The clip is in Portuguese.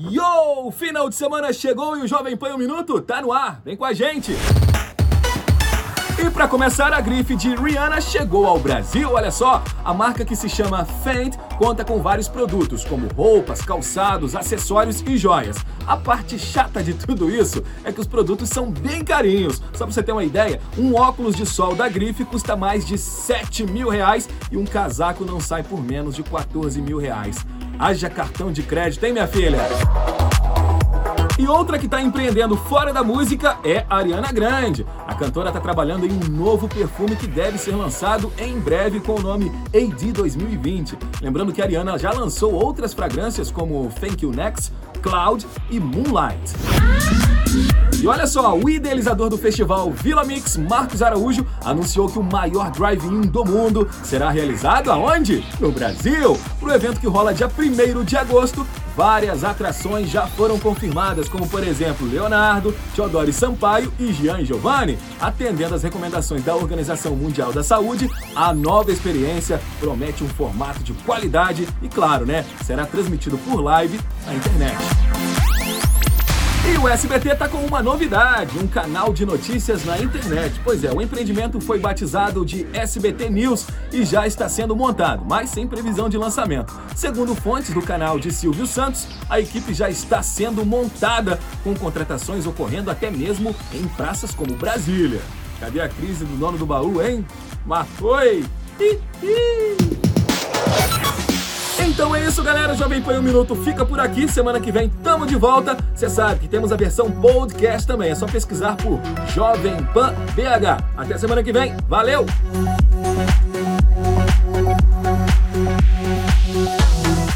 Yo! Final de semana chegou e o Jovem Pan um Minuto tá no ar. Vem com a gente! E para começar, a grife de Rihanna chegou ao Brasil. Olha só, a marca que se chama Fenty conta com vários produtos, como roupas, calçados, acessórios e joias. A parte chata de tudo isso é que os produtos são bem carinhos. Só pra você ter uma ideia, um óculos de sol da grife custa mais de 7 mil reais e um casaco não sai por menos de 14 mil reais. Haja cartão de crédito, hein, minha filha? E outra que está empreendendo fora da música é Ariana Grande. A cantora está trabalhando em um novo perfume que deve ser lançado em breve com o nome AD 2020. Lembrando que a Ariana já lançou outras fragrâncias como Thank You Next, Cloud e Moonlight. Olha só, o idealizador do festival Vila Mix, Marcos Araújo, anunciou que o maior drive-in do mundo será realizado aonde? No Brasil! Para o evento que rola dia 1 de agosto, várias atrações já foram confirmadas, como por exemplo Leonardo, Teodoro Sampaio e Gian Giovanni. Atendendo às recomendações da Organização Mundial da Saúde, a nova experiência promete um formato de qualidade e, claro, né, será transmitido por live na internet. E o SBT está com uma novidade, um canal de notícias na internet. Pois é, o empreendimento foi batizado de SBT News e já está sendo montado, mas sem previsão de lançamento. Segundo fontes do canal de Silvio Santos, a equipe já está sendo montada, com contratações ocorrendo até mesmo em praças como Brasília. Cadê a crise do dono do baú, hein? Mas foi! Hi. Isso, galera. Jovem Pan um Minuto fica por aqui. Semana que vem tamo de volta. Você sabe que temos a versão podcast também. É só pesquisar por Jovem Pan BH. Até semana que vem. Valeu!